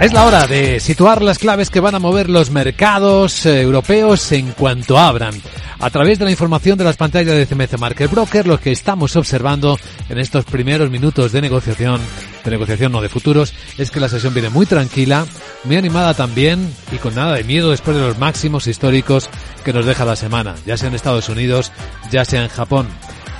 Es la hora de situar las claves que van a mover los mercados eh, europeos en cuanto abran. A través de la información de las pantallas de CMC Market Broker, lo que estamos observando en estos primeros minutos de negociación, de negociación no de futuros, es que la sesión viene muy tranquila, muy animada también y con nada de miedo después de los máximos históricos que nos deja la semana, ya sea en Estados Unidos, ya sea en Japón.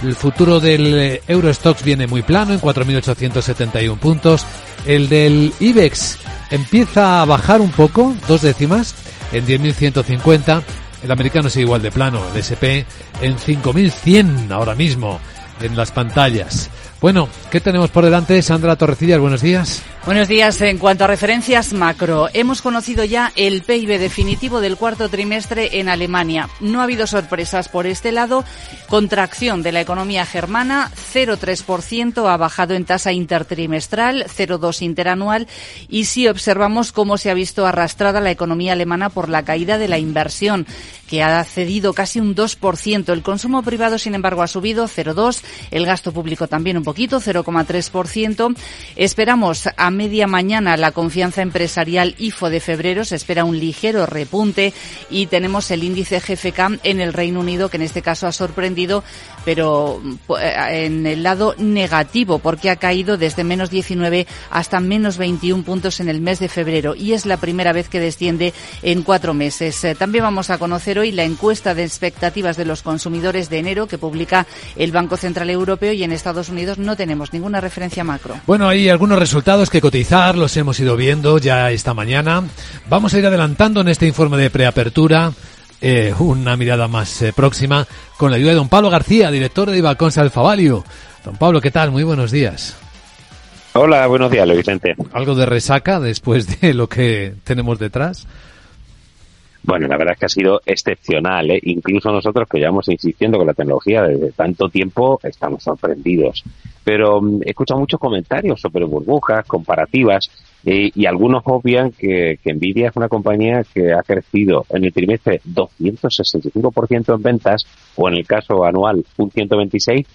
El futuro del eh, Eurostox viene muy plano en 4.871 puntos. El del IBEX empieza a bajar un poco, dos décimas, en 10.150. El americano sigue igual de plano, el SP en 5.100 ahora mismo en las pantallas. Bueno, ¿qué tenemos por delante? Sandra Torrecillas, buenos días. Buenos días. En cuanto a referencias macro, hemos conocido ya el PIB definitivo del cuarto trimestre en Alemania. No ha habido sorpresas por este lado. Contracción de la economía germana, 0,3% ha bajado en tasa intertrimestral, 0,2 interanual. Y si observamos cómo se ha visto arrastrada la economía alemana por la caída de la inversión, que ha cedido casi un 2%. El consumo privado, sin embargo, ha subido 0,2. El gasto público también un poquito, 0,3%. Esperamos a media mañana la confianza empresarial IFO de febrero, se espera un ligero repunte y tenemos el índice GFK en el Reino Unido que en este caso ha sorprendido, pero eh, en el lado negativo porque ha caído desde menos 19 hasta menos 21 puntos en el mes de febrero y es la primera vez que desciende en cuatro meses. Eh, también vamos a conocer hoy la encuesta de expectativas de los consumidores de enero que publica el Banco Central Europeo y en Estados Unidos no tenemos ninguna referencia macro. Bueno, hay algunos resultados que cotizar, los hemos ido viendo ya esta mañana. Vamos a ir adelantando en este informe de preapertura. Eh, una mirada más eh, próxima con la ayuda de don Pablo García, director de Ibalcons Alfavalio. Don Pablo, ¿qué tal? Muy buenos días. Hola, buenos días, Luis Vicente. ¿Algo de resaca después de lo que tenemos detrás? Bueno, la verdad es que ha sido excepcional. ¿eh? Incluso nosotros que llevamos insistiendo con la tecnología desde tanto tiempo, estamos sorprendidos. Pero mm, he escuchado muchos comentarios sobre burbujas, comparativas, y algunos obvian que, que Nvidia es una compañía que ha crecido en el trimestre 265% en ventas, o en el caso anual un 126%,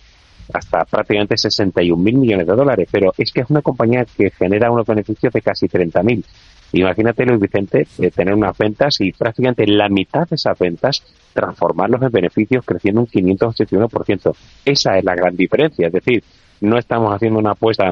hasta prácticamente 61 mil millones de dólares, pero es que es una compañía que genera unos beneficios de casi 30 mil. Imagínate, Luis Vicente, eh, tener unas ventas y prácticamente la mitad de esas ventas transformarlos en beneficios creciendo un 581%. Esa es la gran diferencia. Es decir, no estamos haciendo una apuesta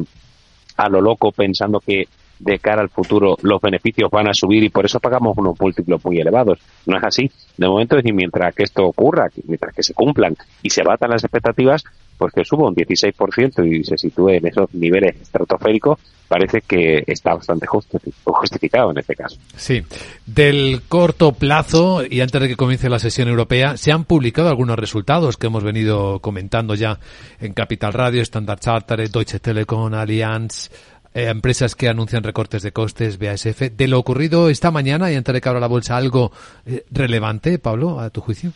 a lo loco pensando que de cara al futuro los beneficios van a subir y por eso pagamos unos múltiplos muy elevados. No es así. De momento, es mientras que esto ocurra, mientras que se cumplan y se batan las expectativas, pues que suba un 16% y se sitúe en esos niveles estratosféricos, parece que está bastante justificado en este caso. Sí. Del corto plazo y antes de que comience la sesión europea, se han publicado algunos resultados que hemos venido comentando ya en Capital Radio, Standard Chartered, Deutsche Telekom, Allianz, eh, empresas que anuncian recortes de costes, BASF. De lo ocurrido esta mañana y antes de que abra la bolsa, algo eh, relevante, Pablo, a tu juicio.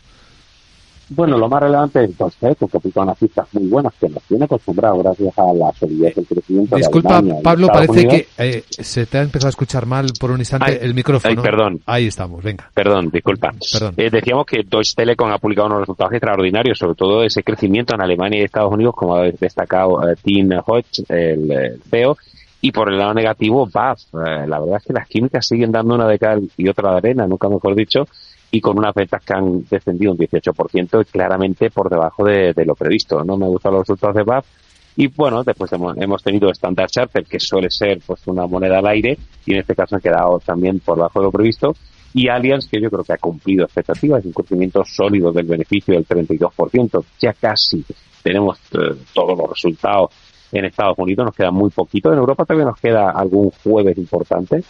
Bueno, lo más relevante es entonces que publica unas cifras muy buenas que nos tiene acostumbrados gracias a la solidez del crecimiento. Disculpa, Pablo, parece que eh, se te ha empezado a escuchar mal por un instante el micrófono. Ay, perdón. Ahí estamos, venga. Perdón, disculpa. Perdón. Eh, decíamos que Deutsche Telekom ha publicado unos resultados extraordinarios, sobre todo ese crecimiento en Alemania y Estados Unidos, como ha destacado eh, Tim Hodge, el, el CEO. Y por el lado negativo, BAF. la verdad es que las químicas siguen dando una de cal y otra de arena, nunca mejor dicho, y con unas ventas que han descendido un 18% y claramente por debajo de, lo previsto. No me gustan los resultados de BAF. Y bueno, después hemos, tenido Standard Chartered, que suele ser pues una moneda al aire, y en este caso han quedado también por debajo de lo previsto. Y Allianz, que yo creo que ha cumplido expectativas, un crecimiento sólido del beneficio del 32%. Ya casi tenemos eh, todos los resultados en Estados Unidos, nos queda muy poquito. En Europa todavía nos queda algún jueves importante,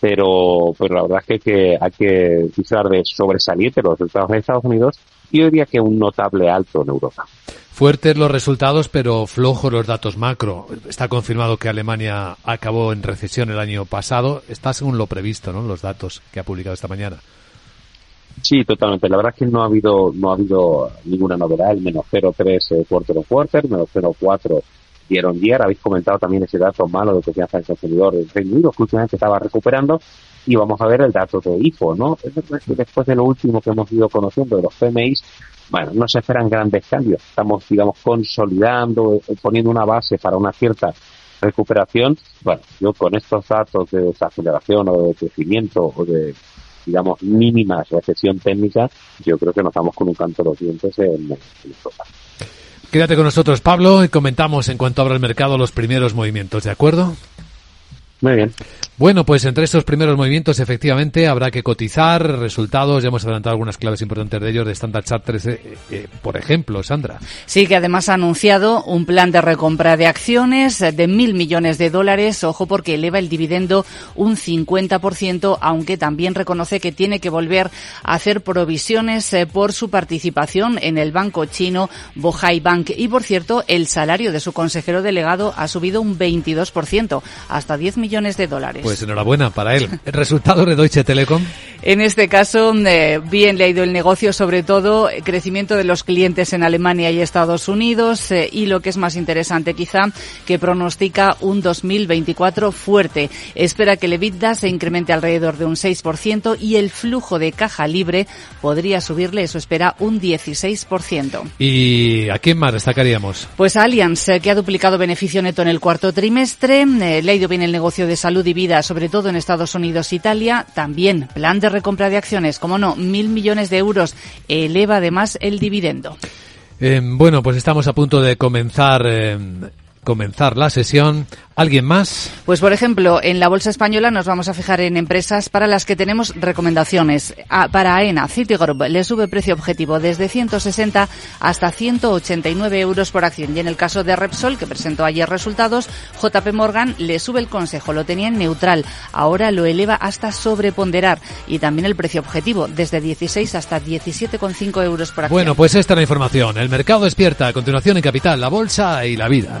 pero, pero la verdad es que, hay que usar de sobresaliente los resultados en Estados Unidos y yo diría que un notable alto en Europa. Fuertes los resultados, pero flojos los datos macro. Está confirmado que Alemania acabó en recesión el año pasado. Está según lo previsto, ¿no? Los datos que ha publicado esta mañana. Sí, totalmente. La verdad es que no ha habido no ha habido ninguna novedad. El menos 0,3 eh, quarter on quarter, menos 0,4 dieron ayer habéis comentado también ese dato malo de confianza del consumidor del Reino Unido, que últimamente estaba recuperando, y vamos a ver el dato de IFO, ¿no? Después de lo último que hemos ido conociendo de los PMIs, bueno, no se esperan grandes cambios, estamos, digamos, consolidando, eh, poniendo una base para una cierta recuperación, bueno, yo con estos datos de desaceleración o de crecimiento o de, digamos, mínima recesión técnica, yo creo que nos damos con un canto de los dientes en, en Europa. Quédate con nosotros, Pablo, y comentamos en cuanto abra el mercado los primeros movimientos, ¿de acuerdo? Muy bien. Bueno, pues entre estos primeros movimientos efectivamente habrá que cotizar resultados. Ya hemos adelantado algunas claves importantes de ellos de Standard Chartered, eh, eh, por ejemplo, Sandra. Sí, que además ha anunciado un plan de recompra de acciones de mil millones de dólares. Ojo, porque eleva el dividendo un 50%, aunque también reconoce que tiene que volver a hacer provisiones eh, por su participación en el banco chino Bohai Bank. Y por cierto, el salario de su consejero delegado ha subido un 22%, hasta 10 millones de dólares. Pues enhorabuena para él. ¿El resultado de Deutsche Telekom? En este caso, eh, bien le ha ido el negocio, sobre todo eh, crecimiento de los clientes en Alemania y Estados Unidos eh, y lo que es más interesante quizá, que pronostica un 2024 fuerte. Espera que el EBITDA se incremente alrededor de un 6% y el flujo de caja libre podría subirle, eso espera, un 16%. ¿Y a quién más destacaríamos? Pues Allianz, que ha duplicado beneficio neto en el cuarto trimestre, le ha ido bien el negocio de salud y vida sobre todo en Estados Unidos e Italia. También plan de recompra de acciones, como no, mil millones de euros. Eleva además el dividendo. Eh, bueno, pues estamos a punto de comenzar. Eh, comenzar la sesión. ¿Alguien más? Pues por ejemplo, en la Bolsa Española nos vamos a fijar en empresas para las que tenemos recomendaciones. para AENA, Citigroup le sube precio objetivo desde 160 hasta 189 euros por acción. Y en el caso de Repsol, que presentó ayer resultados, JP Morgan le sube el consejo, lo tenía en neutral, ahora lo eleva hasta sobreponderar. Y también el precio objetivo, desde 16 hasta 17,5 euros por acción. Bueno, pues esta es la información. El mercado despierta. A continuación en Capital, la Bolsa y la vida.